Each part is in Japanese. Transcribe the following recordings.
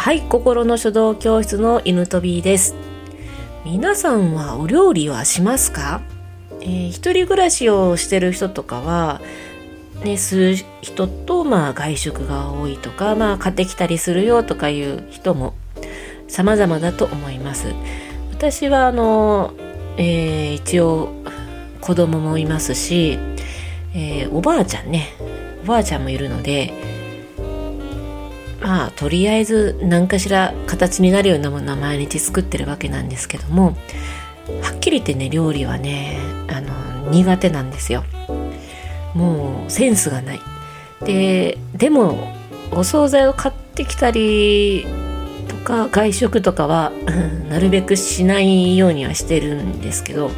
はい心の書道教室の犬飛びです皆さんはお料理はしますか、えー、一人暮らしをしてる人とかはね、する人と、まあ、外食が多いとか、まあ、買ってきたりするよとかいう人も様々だと思います。私は、あの、えー、一応、子供もいますし、えー、おばあちゃんね、おばあちゃんもいるので、まあとりあえず何かしら形になるようなものは毎日作ってるわけなんですけどもはっきり言ってね料理はねあの苦手なんですよもうセンスがないででもお惣菜を買ってきたりとか外食とかは なるべくしないようにはしてるんですけど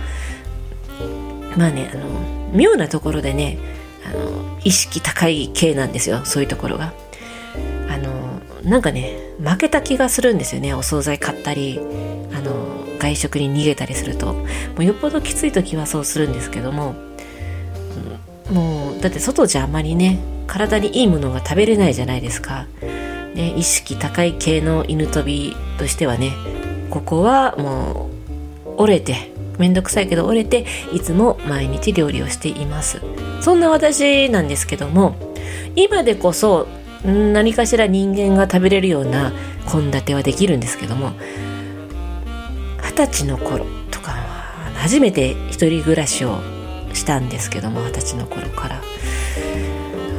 まあねあの妙なところでねあの意識高い系なんですよそういうところが。なんかね負けた気がするんですよね。お惣菜買ったりあの外食に逃げたりすると。もうよっぽどきつい時はそうするんですけども。もうだって外じゃあまりね体にいいものが食べれないじゃないですか、ね、意識高い系の犬飛びとしてはねここはもう折れてめんどくさいけど折れていつも毎日料理をしています。そんな私なんですけども今でこそ何かしら人間が食べれるような献立はできるんですけども二十歳の頃とかは初めて一人暮らしをしたんですけども二十歳の頃から。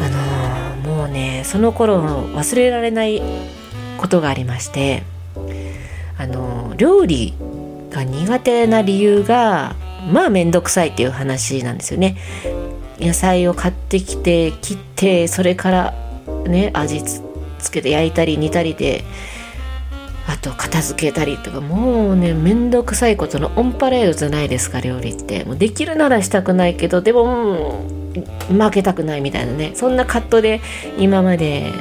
あのー、もうねその頃忘れられないことがありましてあのー、料理が苦手な理由がまあ面倒くさいっていう話なんですよね。野菜を買ってきて切ってそれからね味つけて焼いたり煮たりであと片付けたりとかもうねめんどくさいことのオンパレードじゃないですか料理って。もうできるならしたくないけどでも、うん、負けたくないみたいなね。そんな葛藤で今まで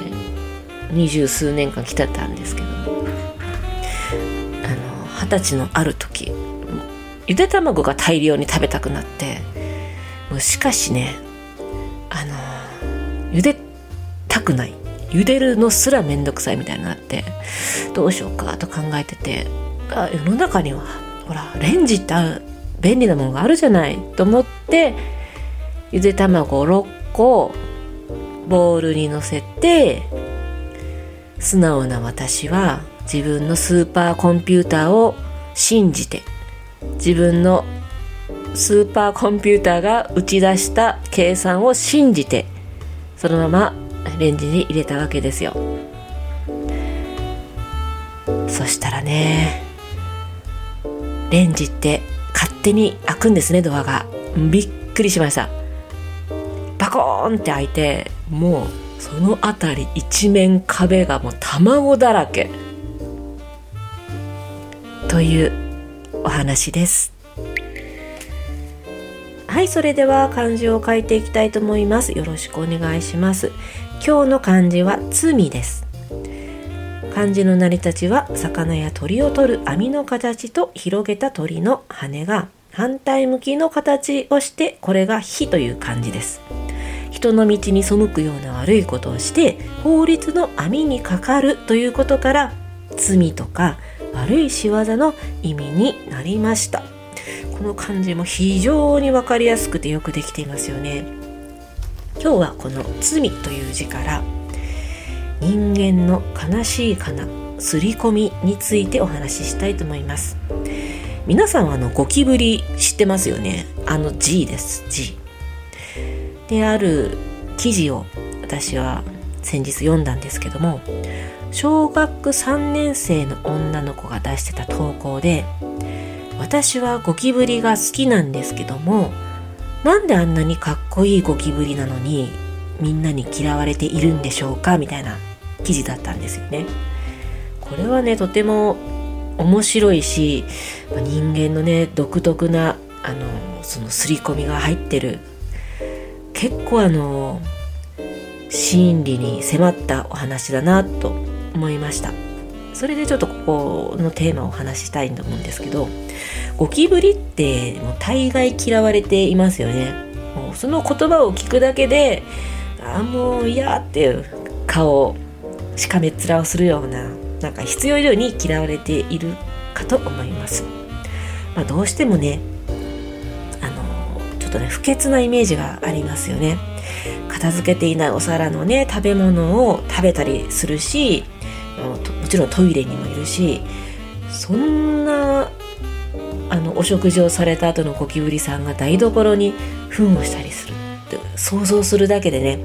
二十数年間来てたんですけど。二十歳のある時ゆで卵が大量に食べたくなってもうしかしねあのゆでたくない。茹でるのすらめんどくさいみたいになってどうしようかと考えてて。あ世の中にはほらレンジって便利なものがあるじゃないと思ってゆで卵を6個ボウルにのせて素直な私は自分のスーパーコンピューターを信じて自分のスーパーコンピューターが打ち出した計算を信じてそのままレンジに入れたわけですよ。そしたらねレンジって勝手に開くんですねドアが。びっくりしました。バコーンって開いてもうその辺り一面壁がもう卵だらけ。というお話です。はいそれでは漢字を書いていきたいと思います。よろしくお願いします。今日の漢字は罪です。漢字の成り立ちは魚や鳥を取る網の形と広げた鳥の羽が反対向きの形をしてこれが火という漢字です。人の道に背くような悪いことをして法律の網にかかるということから罪とか悪い仕業の意味になりました。この漢字も非常に分かりやすくてよくできていますよね。今日はこの「罪」という字から人間の悲しいかな刷り込みについてお話ししたいと思います。皆さんはあのゴキブリ知ってますよね？あの G です G である記事を私は先日読んだんですけども小学3年生の女の子が出してた投稿で私はゴキブリが好きなんですけどもなんであんなにかっこいいゴキブリなのにみんなに嫌われているんでしょうか？みたいな記事だったんですよね。これはねとても面白いし人間のね独特なあのその刷り込みが入ってる結構あの心理に迫ったお話だなと思いましたそれでちょっとここのテーマをお話したいと思うんですけどゴキブリってもう大概嫌われていますよね。もうその言葉を聞くだけでああもう嫌っていう顔しかめっ面をするようななんか必要以上に嫌われているかと思います、まあ、どうしてもねあのちょっとね不潔なイメージがありますよね。片付けていないお皿のね食べ物を食べたりするしもちろんトイレにもいるしそんなあのお食事をされた後のゴキブリさんが台所に糞をしたりするって想像するだけでね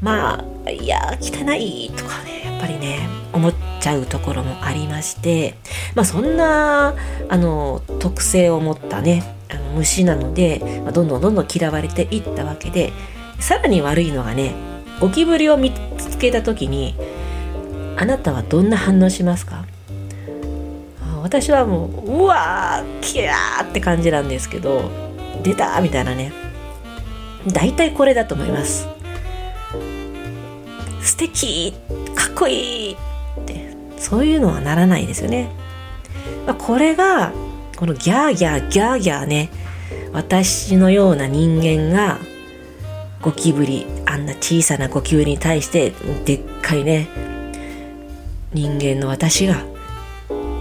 まあいや汚いとかねやっぱりね思っちゃうところもありましてまあそんなあの特性を持ったねあの虫なので、どんどんどんどん嫌われていったわけでさらに悪いのがねゴキブリを見つけた時にあなたはどんな反応しますか？私はもううわーキャーって感じなんですけど出たみたいなね。大体これだと思います。素敵かっこいいって。そういうのはならないですよね、まあ、これがこのギャーギャーギャーギャーね私のような人間がゴキブリあんな小さなゴキブリに対してでっかいね人間の私が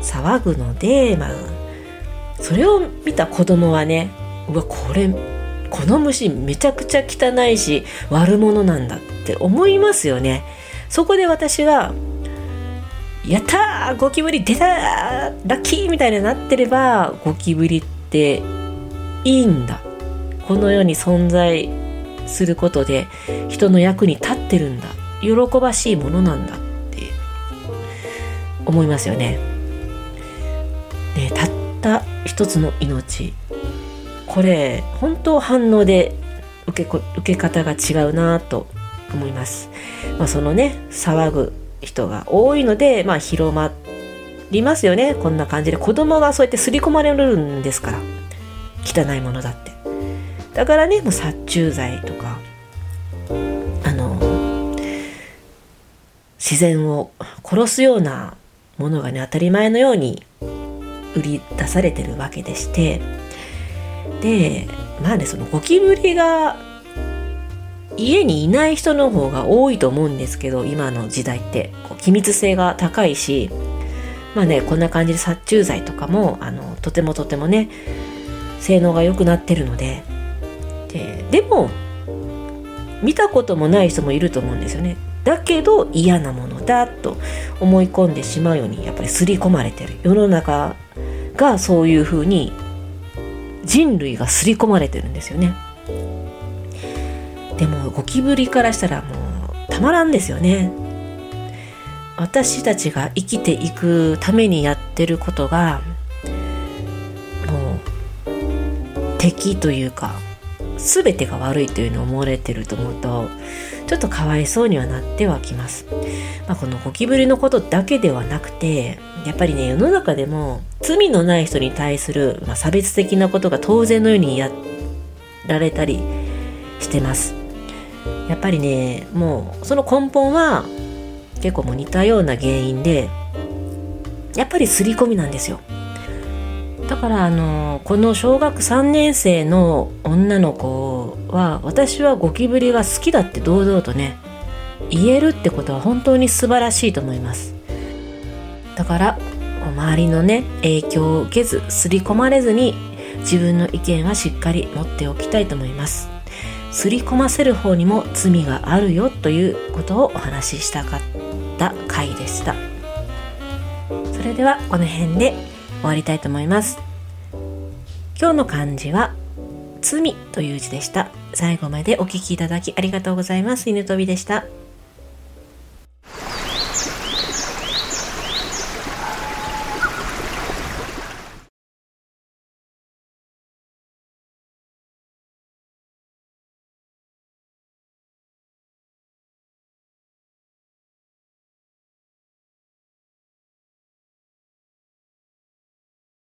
騒ぐので、まあ、それを見た子供はねうわこれこの虫めちゃくちゃ汚いし悪者なんだって思いますよね。そこで私がやったーゴキブリ出たラッキーみたいになってればゴキブリっていいんだ。この世に存在することで人の役に立ってるんだ。喜ばしいものなんだ。思いますよね。ねたった一つの命。これ本当反応で受け受け方が違うなと思います。まあ、そのね騒ぐ人が多いので、まあ、広まりますよね。こんな感じで。子供がそうやって刷り込まれるんですから。汚いものだって。だからねもう殺虫剤とかあの自然を殺すようなものがね当たり前のように売り出されてるわけでしてでまあねそのゴキブリが家にいない人の方が多いと思うんですけど今の時代ってこう機密性が高いしまあねこんな感じで殺虫剤とかもあのとてもとてもね性能が良くなってるのでででも見たこともない人もいると思うんですよね。だけど嫌なものだと思い込んでしまうようにやっぱり刷り込まれてる世の中がそういうふうに人類が刷り込まれてるんですよね。でもゴキブリからしたらもうたまらんですよね。私たちが生きていくためにやってることがもう敵というか全てが悪いというのを思われてると思うとちょっとかわいそうにはなってはきます、まあ、このゴキブリのことだけではなくてやっぱりね世の中でも罪のない人に対する、まあ、差別的なことが当然のようにやられたりしてます。やっぱりねもうその根本は結構も似たような原因でやっぱり刷り込みなんですよ。だからあのこの小学3年生の女の子は私はゴキブリが好きだって堂々とね言えるってことは本当に素晴らしいと思います。だから周りのね影響を受けず刷り込まれずに自分の意見はしっかり持っておきたいと思います。刷り込ませる方にも罪があるよということをお話ししたかった回でした。それではこの辺で終わりたいと思います。今日の漢字は罪という字でした。最後までお聴きいただきありがとうございます。犬飛びでした。